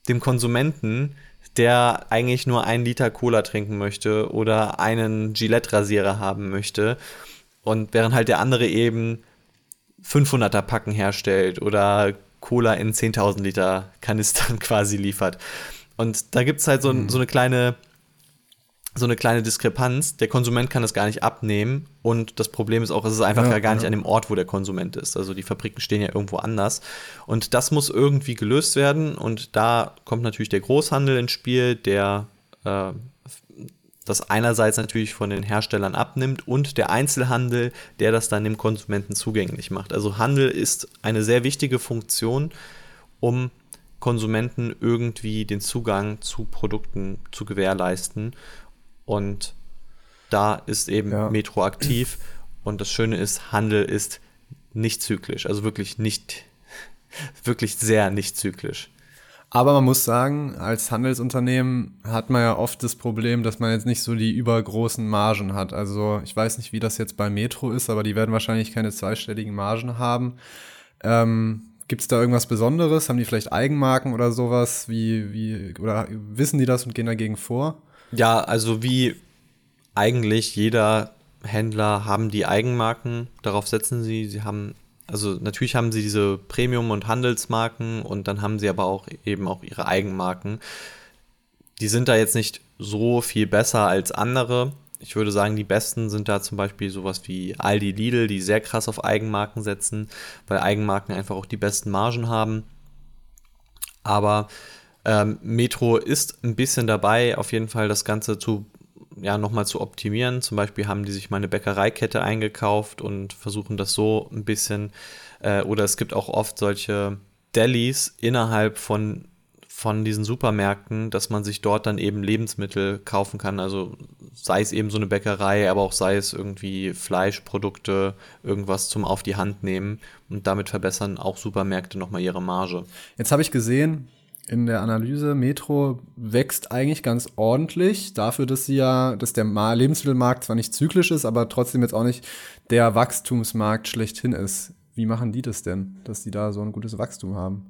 Speaker 2: dem Konsumenten, der eigentlich nur einen Liter Cola trinken möchte oder einen Gillette-Rasierer haben möchte. Und während halt der andere eben 500er Packen herstellt oder Cola in 10.000 Liter Kanistern quasi liefert. Und da gibt es halt so, mhm. so, eine kleine, so eine kleine Diskrepanz. Der Konsument kann das gar nicht abnehmen und das Problem ist auch, es ist einfach ja, gar nicht ja. an dem Ort, wo der Konsument ist. Also die Fabriken stehen ja irgendwo anders und das muss irgendwie gelöst werden und da kommt natürlich der Großhandel ins Spiel, der äh, das einerseits natürlich von den Herstellern abnimmt und der Einzelhandel, der das dann dem Konsumenten zugänglich macht. Also Handel ist eine sehr wichtige Funktion, um Konsumenten irgendwie den Zugang zu Produkten zu gewährleisten. Und da ist eben ja. Metro aktiv. Und das Schöne ist, Handel ist nicht zyklisch. Also wirklich nicht, wirklich sehr nicht zyklisch.
Speaker 1: Aber man muss sagen, als Handelsunternehmen hat man ja oft das Problem, dass man jetzt nicht so die übergroßen Margen hat. Also ich weiß nicht, wie das jetzt bei Metro ist, aber die werden wahrscheinlich keine zweistelligen Margen haben. Ähm, Gibt es da irgendwas Besonderes? Haben die vielleicht Eigenmarken oder sowas? Wie, wie, oder wissen die das und gehen dagegen vor?
Speaker 2: Ja, also wie eigentlich jeder Händler haben die Eigenmarken, darauf setzen sie. Sie haben, also natürlich haben sie diese Premium- und Handelsmarken und dann haben sie aber auch eben auch ihre Eigenmarken. Die sind da jetzt nicht so viel besser als andere, ich würde sagen, die besten sind da zum Beispiel sowas wie Aldi Lidl, die sehr krass auf Eigenmarken setzen, weil Eigenmarken einfach auch die besten Margen haben. Aber ähm, Metro ist ein bisschen dabei, auf jeden Fall das Ganze zu ja, nochmal zu optimieren. Zum Beispiel haben die sich mal eine Bäckereikette eingekauft und versuchen das so ein bisschen. Äh, oder es gibt auch oft solche Delis innerhalb von von diesen Supermärkten, dass man sich dort dann eben Lebensmittel kaufen kann. Also sei es eben so eine Bäckerei, aber auch sei es irgendwie Fleischprodukte, irgendwas zum auf die Hand nehmen. Und damit verbessern auch Supermärkte nochmal ihre Marge.
Speaker 1: Jetzt habe ich gesehen, in der Analyse, Metro wächst eigentlich ganz ordentlich dafür, dass sie ja, dass der Lebensmittelmarkt zwar nicht zyklisch ist, aber trotzdem jetzt auch nicht der Wachstumsmarkt schlechthin ist. Wie machen die das denn, dass die da so ein gutes Wachstum haben?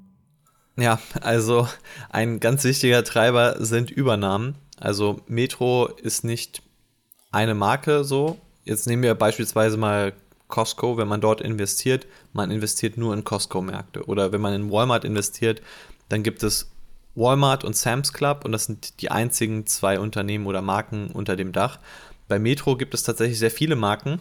Speaker 2: Ja, also ein ganz wichtiger Treiber sind Übernahmen. Also Metro ist nicht eine Marke so. Jetzt nehmen wir beispielsweise mal Costco, wenn man dort investiert, man investiert nur in Costco-Märkte. Oder wenn man in Walmart investiert, dann gibt es Walmart und Sam's Club und das sind die einzigen zwei Unternehmen oder Marken unter dem Dach. Bei Metro gibt es tatsächlich sehr viele Marken.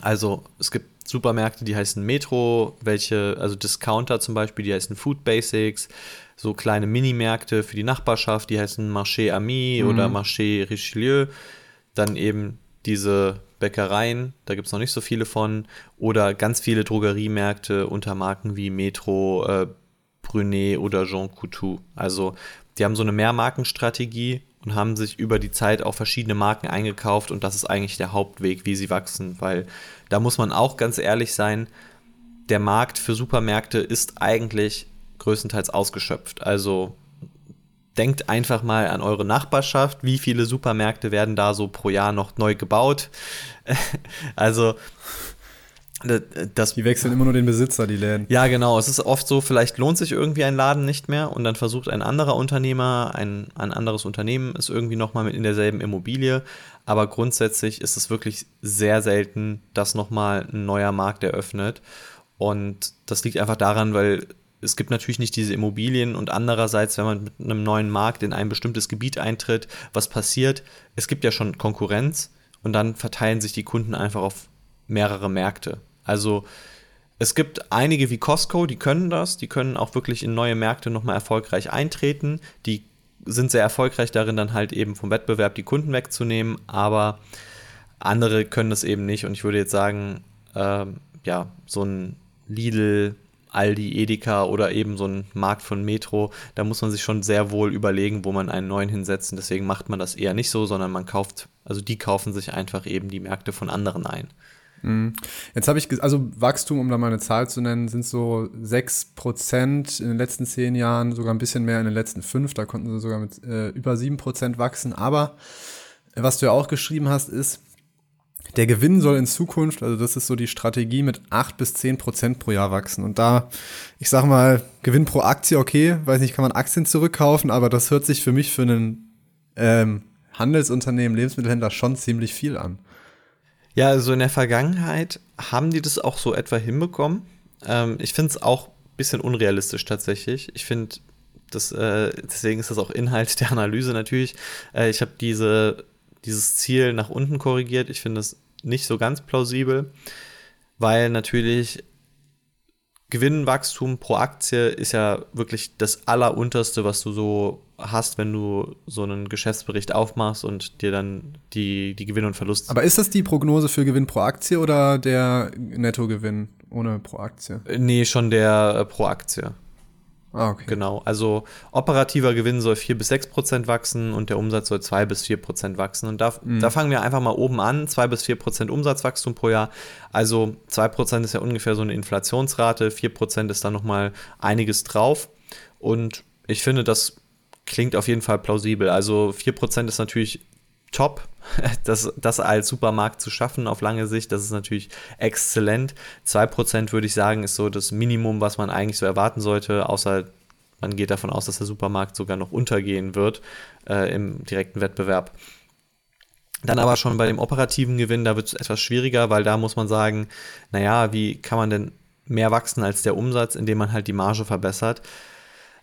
Speaker 2: Also es gibt Supermärkte, die heißen Metro, welche, also Discounter zum Beispiel, die heißen Food Basics, so kleine Minimärkte für die Nachbarschaft, die heißen Marché Ami mhm. oder Marché Richelieu. Dann eben diese Bäckereien, da gibt es noch nicht so viele von, oder ganz viele Drogeriemärkte unter Marken wie Metro, äh, Brunet oder Jean Coutu. Also die haben so eine Mehrmarkenstrategie und haben sich über die Zeit auch verschiedene Marken eingekauft und das ist eigentlich der Hauptweg, wie sie wachsen, weil da muss man auch ganz ehrlich sein, der Markt für Supermärkte ist eigentlich größtenteils ausgeschöpft. Also denkt einfach mal an eure Nachbarschaft, wie viele Supermärkte werden da so pro Jahr noch neu gebaut. also
Speaker 1: das, die wechseln immer nur den Besitzer, die Läden.
Speaker 2: Ja, genau. Es ist oft so, vielleicht lohnt sich irgendwie ein Laden nicht mehr und dann versucht ein anderer Unternehmer, ein, ein anderes Unternehmen ist irgendwie nochmal mit in derselben Immobilie. Aber grundsätzlich ist es wirklich sehr selten, dass nochmal ein neuer Markt eröffnet. Und das liegt einfach daran, weil es gibt natürlich nicht diese Immobilien und andererseits, wenn man mit einem neuen Markt in ein bestimmtes Gebiet eintritt, was passiert? Es gibt ja schon Konkurrenz und dann verteilen sich die Kunden einfach auf mehrere Märkte. Also es gibt einige wie Costco, die können das, die können auch wirklich in neue Märkte nochmal erfolgreich eintreten, die sind sehr erfolgreich darin, dann halt eben vom Wettbewerb die Kunden wegzunehmen, aber andere können das eben nicht und ich würde jetzt sagen, äh, ja, so ein Lidl, Aldi, Edeka oder eben so ein Markt von Metro, da muss man sich schon sehr wohl überlegen, wo man einen neuen hinsetzt. Und deswegen macht man das eher nicht so, sondern man kauft, also die kaufen sich einfach eben die Märkte von anderen ein.
Speaker 1: Mhm. Jetzt habe ich, also Wachstum, um da mal eine Zahl zu nennen, sind so 6% in den letzten zehn Jahren, sogar ein bisschen mehr in den letzten fünf. Da konnten sie sogar mit äh, über 7% wachsen. Aber was du ja auch geschrieben hast, ist, der Gewinn soll in Zukunft, also das ist so die Strategie, mit 8 bis 10 Prozent pro Jahr wachsen. Und da, ich sag mal, Gewinn pro Aktie, okay, weiß nicht, kann man Aktien zurückkaufen, aber das hört sich für mich für einen ähm, Handelsunternehmen, Lebensmittelhändler schon ziemlich viel an.
Speaker 2: Ja, also in der Vergangenheit haben die das auch so etwa hinbekommen. Ähm, ich finde es auch ein bisschen unrealistisch tatsächlich. Ich finde, Das, äh, deswegen ist das auch Inhalt der Analyse natürlich. Äh, ich habe diese, dieses Ziel nach unten korrigiert. Ich finde es nicht so ganz plausibel, weil natürlich Gewinnwachstum pro Aktie ist ja wirklich das Allerunterste, was du so hast, wenn du so einen Geschäftsbericht aufmachst und dir dann die, die Gewinn und Verlust.
Speaker 1: Aber ist das die Prognose für Gewinn pro Aktie oder der Nettogewinn ohne pro Aktie?
Speaker 2: Nee, schon der äh, pro Aktie.
Speaker 1: Ah, okay.
Speaker 2: Genau. Also operativer Gewinn soll 4 bis 6 Prozent wachsen und der Umsatz soll 2 bis 4 Prozent wachsen. Und da, mhm. da fangen wir einfach mal oben an. 2 bis 4 Prozent Umsatzwachstum pro Jahr. Also 2 Prozent ist ja ungefähr so eine Inflationsrate. 4 Prozent ist dann nochmal einiges drauf. Und ich finde, das klingt auf jeden Fall plausibel. Also 4 Prozent ist natürlich top. Das, das als Supermarkt zu schaffen auf lange Sicht, das ist natürlich exzellent. 2% würde ich sagen, ist so das Minimum, was man eigentlich so erwarten sollte, außer man geht davon aus, dass der Supermarkt sogar noch untergehen wird äh, im direkten Wettbewerb. Dann aber schon bei dem operativen Gewinn, da wird es etwas schwieriger, weil da muss man sagen, naja, wie kann man denn mehr wachsen als der Umsatz, indem man halt die Marge verbessert?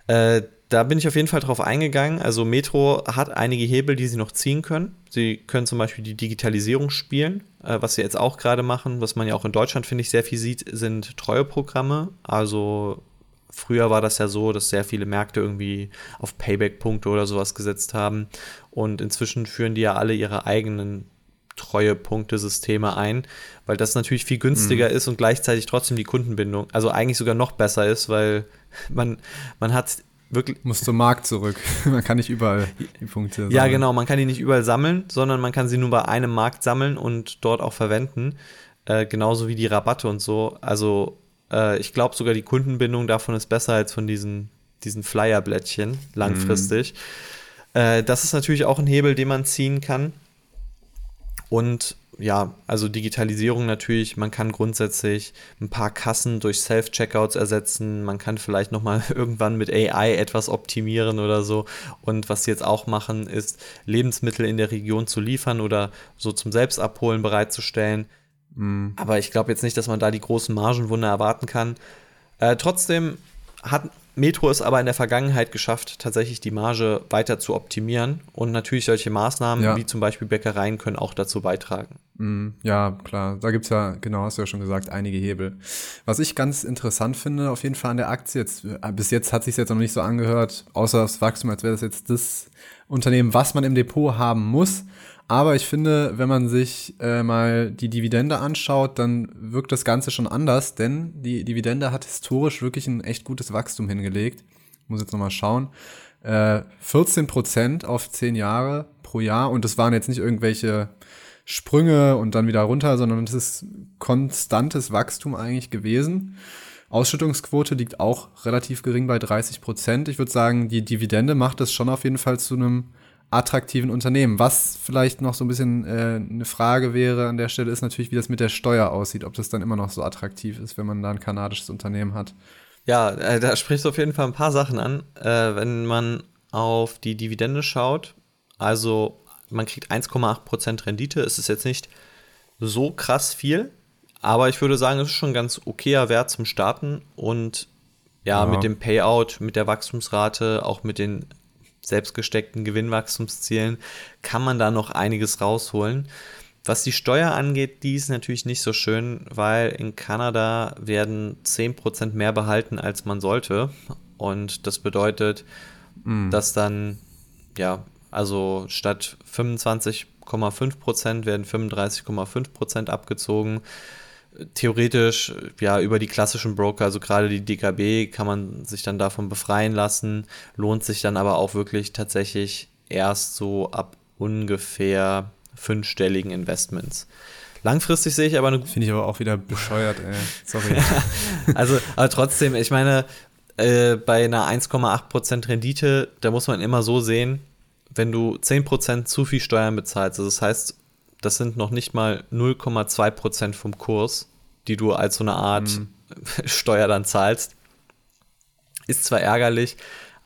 Speaker 2: Äh, da bin ich auf jeden Fall drauf eingegangen. Also Metro hat einige Hebel, die sie noch ziehen können. Sie können zum Beispiel die Digitalisierung spielen, äh, was sie jetzt auch gerade machen, was man ja auch in Deutschland, finde ich, sehr viel sieht, sind Treueprogramme. Also früher war das ja so, dass sehr viele Märkte irgendwie auf Payback-Punkte oder sowas gesetzt haben. Und inzwischen führen die ja alle ihre eigenen Treuepunktesysteme ein, weil das natürlich viel günstiger mhm. ist und gleichzeitig trotzdem die Kundenbindung, also eigentlich sogar noch besser ist, weil man, man hat wirklich.
Speaker 1: Muss zum Markt zurück. man kann nicht überall die Punkte
Speaker 2: sammeln. Ja, genau. Man kann die nicht überall sammeln, sondern man kann sie nur bei einem Markt sammeln und dort auch verwenden. Äh, genauso wie die Rabatte und so. Also, äh, ich glaube sogar, die Kundenbindung davon ist besser als von diesen, diesen Flyer-Blättchen langfristig. Mhm. Äh, das ist natürlich auch ein Hebel, den man ziehen kann. Und ja, also Digitalisierung natürlich, man kann grundsätzlich ein paar Kassen durch Self-Checkouts ersetzen, man kann vielleicht nochmal irgendwann mit AI etwas optimieren oder so. Und was sie jetzt auch machen, ist Lebensmittel in der Region zu liefern oder so zum Selbstabholen bereitzustellen. Mhm. Aber ich glaube jetzt nicht, dass man da die großen Margenwunder erwarten kann. Äh, trotzdem hat Metro es aber in der Vergangenheit geschafft, tatsächlich die Marge weiter zu optimieren. Und natürlich solche Maßnahmen ja. wie zum Beispiel Bäckereien können auch dazu beitragen.
Speaker 1: Mm, ja, klar. Da gibt es ja, genau, hast du ja schon gesagt, einige Hebel. Was ich ganz interessant finde, auf jeden Fall an der Aktie, jetzt, äh, bis jetzt hat sich jetzt noch nicht so angehört, außer das Wachstum, als wäre das jetzt das Unternehmen, was man im Depot haben muss. Aber ich finde, wenn man sich äh, mal die Dividende anschaut, dann wirkt das Ganze schon anders, denn die Dividende hat historisch wirklich ein echt gutes Wachstum hingelegt. Ich muss jetzt nochmal schauen. Äh, 14 Prozent auf 10 Jahre pro Jahr und das waren jetzt nicht irgendwelche Sprünge und dann wieder runter, sondern das ist konstantes Wachstum eigentlich gewesen. Ausschüttungsquote liegt auch relativ gering bei 30 Prozent. Ich würde sagen, die Dividende macht es schon auf jeden Fall zu einem attraktiven Unternehmen. Was vielleicht noch so ein bisschen äh, eine Frage wäre an der Stelle, ist natürlich, wie das mit der Steuer aussieht, ob das dann immer noch so attraktiv ist, wenn man da ein kanadisches Unternehmen hat.
Speaker 2: Ja, äh, da sprichst du auf jeden Fall ein paar Sachen an. Äh, wenn man auf die Dividende schaut, also man kriegt 1,8% Rendite, es ist jetzt nicht so krass viel, aber ich würde sagen, es ist schon ganz okayer Wert zum Starten und ja, ja, mit dem Payout, mit der Wachstumsrate, auch mit den selbstgesteckten Gewinnwachstumszielen kann man da noch einiges rausholen. Was die Steuer angeht, die ist natürlich nicht so schön, weil in Kanada werden 10% mehr behalten, als man sollte. Und das bedeutet, mm. dass dann, ja, also statt 25,5% werden 35,5% abgezogen theoretisch ja über die klassischen Broker, also gerade die DKB, kann man sich dann davon befreien lassen, lohnt sich dann aber auch wirklich tatsächlich erst so ab ungefähr fünfstelligen Investments. Langfristig sehe ich aber eine.
Speaker 1: Finde ich aber auch wieder bescheuert, ey. Sorry.
Speaker 2: also, aber trotzdem, ich meine, äh, bei einer 1,8% Rendite, da muss man immer so sehen, wenn du 10% zu viel Steuern bezahlst, also das heißt, das sind noch nicht mal 0,2% vom Kurs, die du als so eine Art mhm. Steuer dann zahlst. Ist zwar ärgerlich,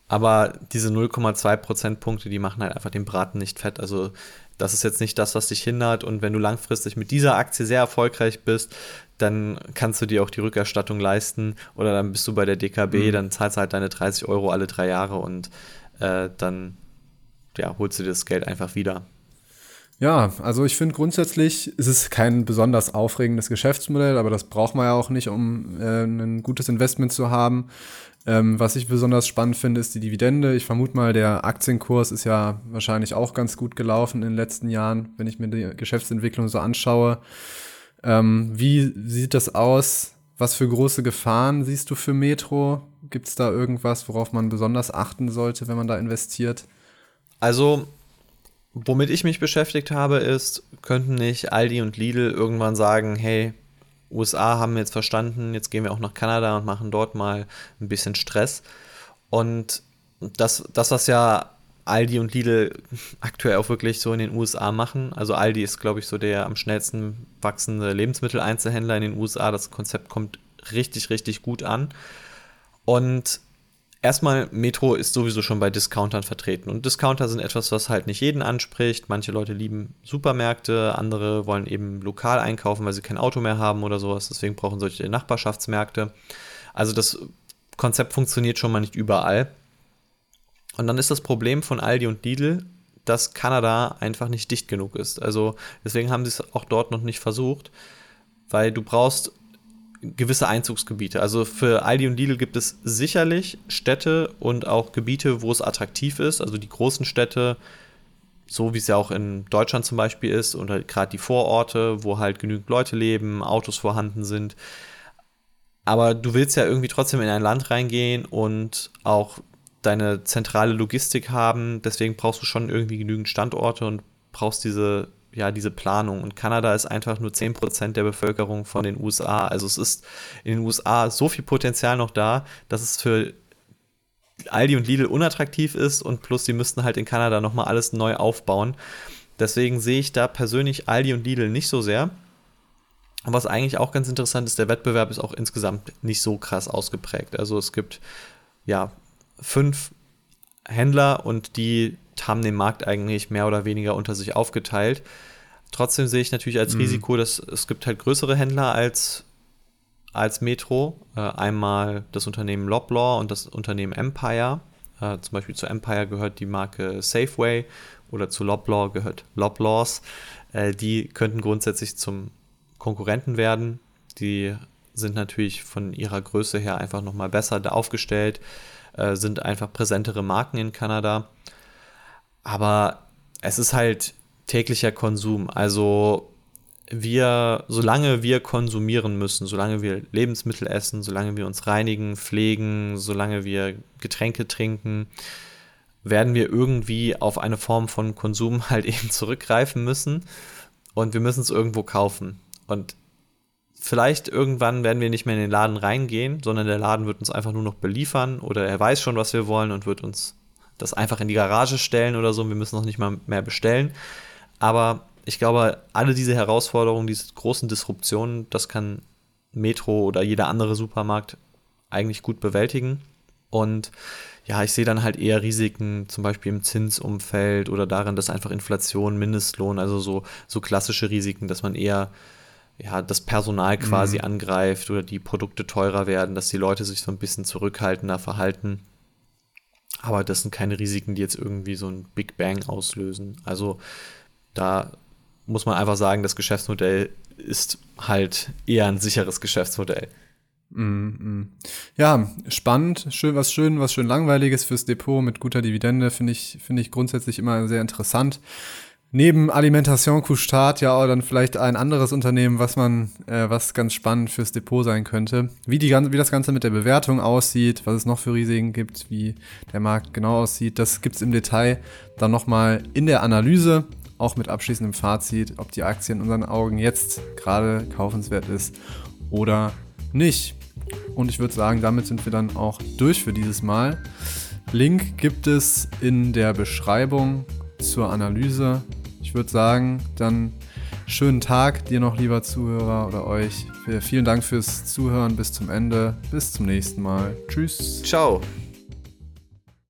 Speaker 2: aber diese 0,2 Prozentpunkte, die machen halt einfach den Braten nicht fett. Also das ist jetzt nicht das, was dich hindert. Und wenn du langfristig mit dieser Aktie sehr erfolgreich bist, dann kannst du dir auch die Rückerstattung leisten oder dann bist du bei der DKB, mhm. dann zahlst du halt deine 30 Euro alle drei Jahre und äh, dann ja, holst du dir das Geld einfach wieder.
Speaker 1: Ja, also ich finde grundsätzlich ist es kein besonders aufregendes Geschäftsmodell, aber das braucht man ja auch nicht, um äh, ein gutes Investment zu haben. Ähm, was ich besonders spannend finde, ist die Dividende. Ich vermute mal, der Aktienkurs ist ja wahrscheinlich auch ganz gut gelaufen in den letzten Jahren, wenn ich mir die Geschäftsentwicklung so anschaue. Ähm, wie sieht das aus? Was für große Gefahren siehst du für Metro? Gibt es da irgendwas, worauf man besonders achten sollte, wenn man da investiert?
Speaker 2: Also Womit ich mich beschäftigt habe, ist, könnten nicht Aldi und Lidl irgendwann sagen, hey, USA haben jetzt verstanden, jetzt gehen wir auch nach Kanada und machen dort mal ein bisschen Stress. Und das, das was ja Aldi und Lidl aktuell auch wirklich so in den USA machen. Also Aldi ist, glaube ich, so der am schnellsten wachsende Lebensmitteleinzelhändler in den USA. Das Konzept kommt richtig, richtig gut an. Und Erstmal, Metro ist sowieso schon bei Discountern vertreten. Und Discounter sind etwas, was halt nicht jeden anspricht. Manche Leute lieben Supermärkte, andere wollen eben lokal einkaufen, weil sie kein Auto mehr haben oder sowas. Deswegen brauchen solche Nachbarschaftsmärkte. Also das Konzept funktioniert schon mal nicht überall. Und dann ist das Problem von Aldi und Lidl, dass Kanada einfach nicht dicht genug ist. Also deswegen haben sie es auch dort noch nicht versucht, weil du brauchst gewisse Einzugsgebiete. Also für Aldi und Lidl gibt es sicherlich Städte und auch Gebiete, wo es attraktiv ist. Also die großen Städte, so wie es ja auch in Deutschland zum Beispiel ist, oder gerade die Vororte, wo halt genügend Leute leben, Autos vorhanden sind. Aber du willst ja irgendwie trotzdem in ein Land reingehen und auch deine zentrale Logistik haben. Deswegen brauchst du schon irgendwie genügend Standorte und brauchst diese ja, diese Planung. Und Kanada ist einfach nur 10% der Bevölkerung von den USA. Also es ist in den USA so viel Potenzial noch da, dass es für Aldi und Lidl unattraktiv ist und plus sie müssten halt in Kanada nochmal alles neu aufbauen. Deswegen sehe ich da persönlich Aldi und Lidl nicht so sehr. Was eigentlich auch ganz interessant ist, der Wettbewerb ist auch insgesamt nicht so krass ausgeprägt. Also es gibt ja fünf Händler und die haben den Markt eigentlich mehr oder weniger unter sich aufgeteilt. Trotzdem sehe ich natürlich als mhm. Risiko, dass es gibt halt größere Händler als, als Metro. Äh, einmal das Unternehmen Loblaw und das Unternehmen Empire. Äh, zum Beispiel zu Empire gehört die Marke Safeway oder zu Loblaw gehört Loblaws. Äh, die könnten grundsätzlich zum Konkurrenten werden. Die sind natürlich von ihrer Größe her einfach nochmal besser aufgestellt, äh, sind einfach präsentere Marken in Kanada. Aber es ist halt täglicher Konsum. Also wir, solange wir konsumieren müssen, solange wir Lebensmittel essen, solange wir uns reinigen, pflegen, solange wir Getränke trinken, werden wir irgendwie auf eine Form von Konsum halt eben zurückgreifen müssen und wir müssen es irgendwo kaufen. Und vielleicht irgendwann werden wir nicht mehr in den Laden reingehen, sondern der Laden wird uns einfach nur noch beliefern oder er weiß schon, was wir wollen und wird uns das einfach in die Garage stellen oder so. Wir müssen noch nicht mal mehr bestellen. Aber ich glaube, alle diese Herausforderungen, diese großen Disruptionen, das kann Metro oder jeder andere Supermarkt eigentlich gut bewältigen. Und ja, ich sehe dann halt eher Risiken, zum Beispiel im Zinsumfeld oder darin, dass einfach Inflation, Mindestlohn, also so, so klassische Risiken, dass man eher ja, das Personal quasi mhm. angreift oder die Produkte teurer werden, dass die Leute sich so ein bisschen zurückhaltender verhalten. Aber das sind keine Risiken, die jetzt irgendwie so ein Big Bang auslösen. Also da muss man einfach sagen, das Geschäftsmodell ist halt eher ein sicheres Geschäftsmodell.
Speaker 1: Mm, mm. Ja, spannend, schön, was schön, was schön langweiliges fürs Depot mit guter Dividende finde ich, finde ich grundsätzlich immer sehr interessant neben Alimentation Couche-Tard ja auch dann vielleicht ein anderes Unternehmen, was man, äh, was ganz spannend fürs Depot sein könnte. Wie, die, wie das Ganze mit der Bewertung aussieht, was es noch für Risiken gibt, wie der Markt genau aussieht, das gibt's im Detail dann nochmal in der Analyse, auch mit abschließendem Fazit, ob die Aktie in unseren Augen jetzt gerade kaufenswert ist oder nicht. Und ich würde sagen, damit sind wir dann auch durch für dieses Mal. Link gibt es in der Beschreibung zur Analyse ich würde sagen, dann schönen Tag dir noch, lieber Zuhörer oder euch. Vielen Dank fürs Zuhören bis zum Ende. Bis zum nächsten Mal. Tschüss.
Speaker 2: Ciao.